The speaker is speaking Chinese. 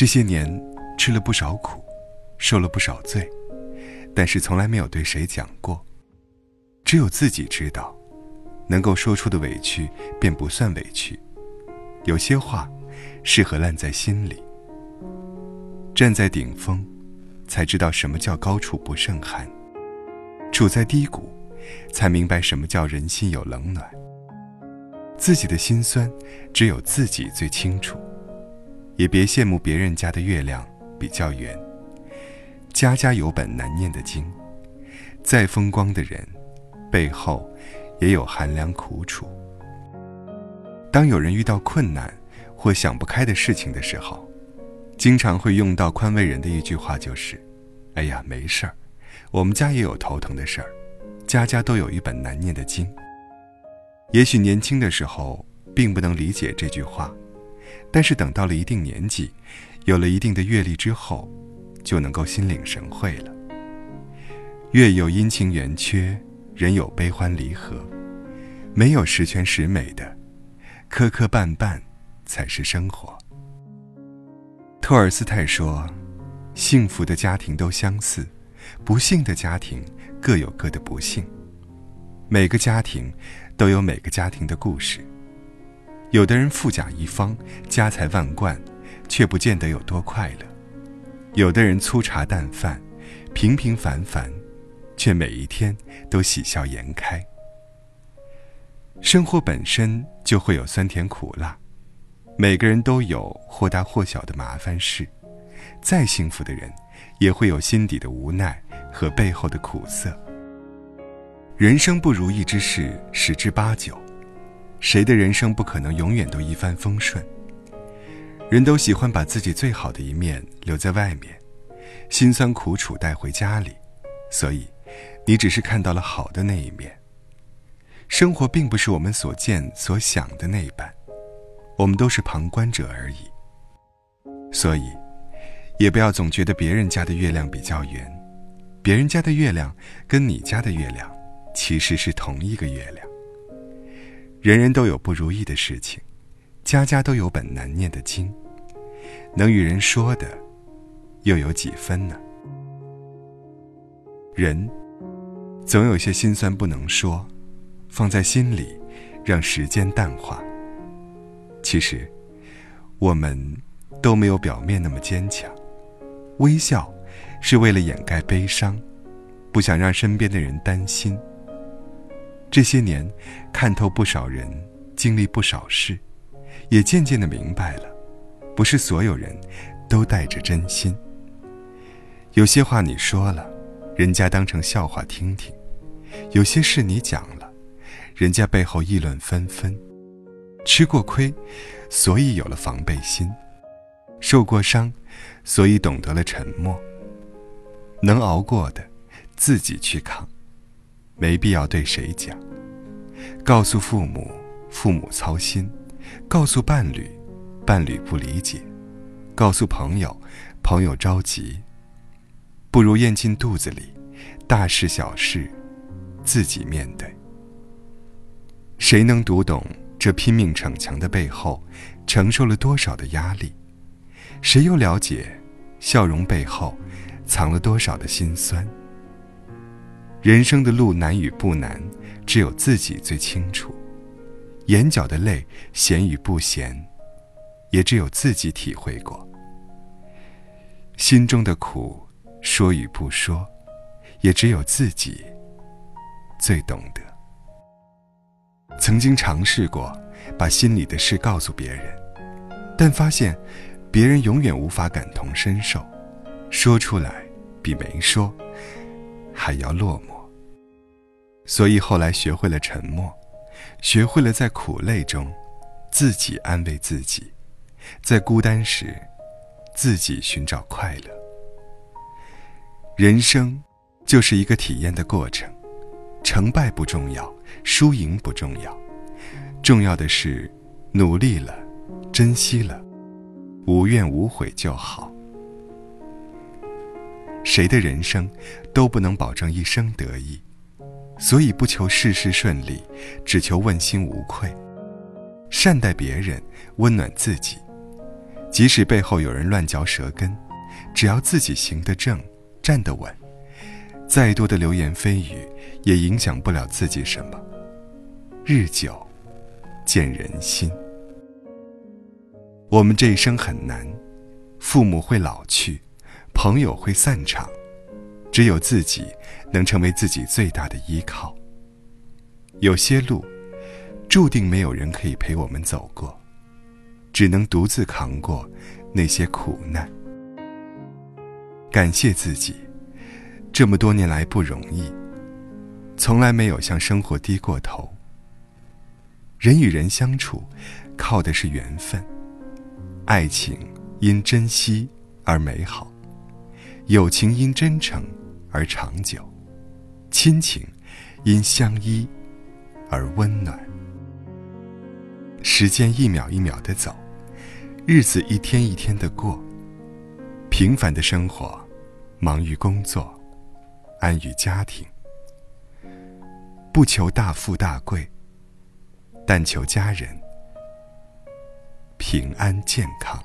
这些年吃了不少苦，受了不少罪，但是从来没有对谁讲过，只有自己知道，能够说出的委屈便不算委屈。有些话，适合烂在心里。站在顶峰，才知道什么叫高处不胜寒；处在低谷，才明白什么叫人心有冷暖。自己的心酸，只有自己最清楚。也别羡慕别人家的月亮比较圆。家家有本难念的经，再风光的人，背后也有寒凉苦楚。当有人遇到困难或想不开的事情的时候，经常会用到宽慰人的一句话，就是：“哎呀，没事儿，我们家也有头疼的事儿，家家都有一本难念的经。”也许年轻的时候并不能理解这句话。但是等到了一定年纪，有了一定的阅历之后，就能够心领神会了。月有阴晴圆缺，人有悲欢离合，没有十全十美的，磕磕绊绊才是生活。托尔斯泰说：“幸福的家庭都相似，不幸的家庭各有各的不幸。每个家庭都有每个家庭的故事。”有的人富甲一方，家财万贯，却不见得有多快乐；有的人粗茶淡饭，平平凡凡，却每一天都喜笑颜开。生活本身就会有酸甜苦辣，每个人都有或大或小的麻烦事。再幸福的人，也会有心底的无奈和背后的苦涩。人生不如意之事十之八九。谁的人生不可能永远都一帆风顺？人都喜欢把自己最好的一面留在外面，辛酸苦楚带回家里，所以，你只是看到了好的那一面。生活并不是我们所见所想的那一般，我们都是旁观者而已。所以，也不要总觉得别人家的月亮比较圆，别人家的月亮跟你家的月亮其实是同一个月亮。人人都有不如意的事情，家家都有本难念的经，能与人说的，又有几分呢？人总有些心酸不能说，放在心里，让时间淡化。其实，我们都没有表面那么坚强，微笑是为了掩盖悲伤，不想让身边的人担心。这些年，看透不少人，经历不少事，也渐渐的明白了，不是所有人都带着真心。有些话你说了，人家当成笑话听听；有些事你讲了，人家背后议论纷纷。吃过亏，所以有了防备心；受过伤，所以懂得了沉默。能熬过的，自己去扛。没必要对谁讲。告诉父母，父母操心；告诉伴侣，伴侣不理解；告诉朋友，朋友着急。不如咽进肚子里，大事小事，自己面对。谁能读懂这拼命逞强的背后，承受了多少的压力？谁又了解，笑容背后，藏了多少的心酸？人生的路难与不难，只有自己最清楚；眼角的泪咸与不咸，也只有自己体会过；心中的苦说与不说，也只有自己最懂得。曾经尝试过把心里的事告诉别人，但发现别人永远无法感同身受，说出来比没说还要落寞。所以后来学会了沉默，学会了在苦累中自己安慰自己，在孤单时自己寻找快乐。人生就是一个体验的过程，成败不重要，输赢不重要，重要的是努力了，珍惜了，无怨无悔就好。谁的人生都不能保证一生得意。所以不求事事顺利，只求问心无愧。善待别人，温暖自己。即使背后有人乱嚼舌根，只要自己行得正、站得稳，再多的流言蜚语也影响不了自己什么。日久，见人心。我们这一生很难，父母会老去，朋友会散场，只有自己能成为自己最大的依靠。有些路，注定没有人可以陪我们走过，只能独自扛过那些苦难。感谢自己，这么多年来不容易，从来没有向生活低过头。人与人相处，靠的是缘分，爱情因珍惜而美好，友情因真诚而长久，亲情因相依。而温暖。时间一秒一秒的走，日子一天一天的过。平凡的生活，忙于工作，安于家庭。不求大富大贵，但求家人平安健康。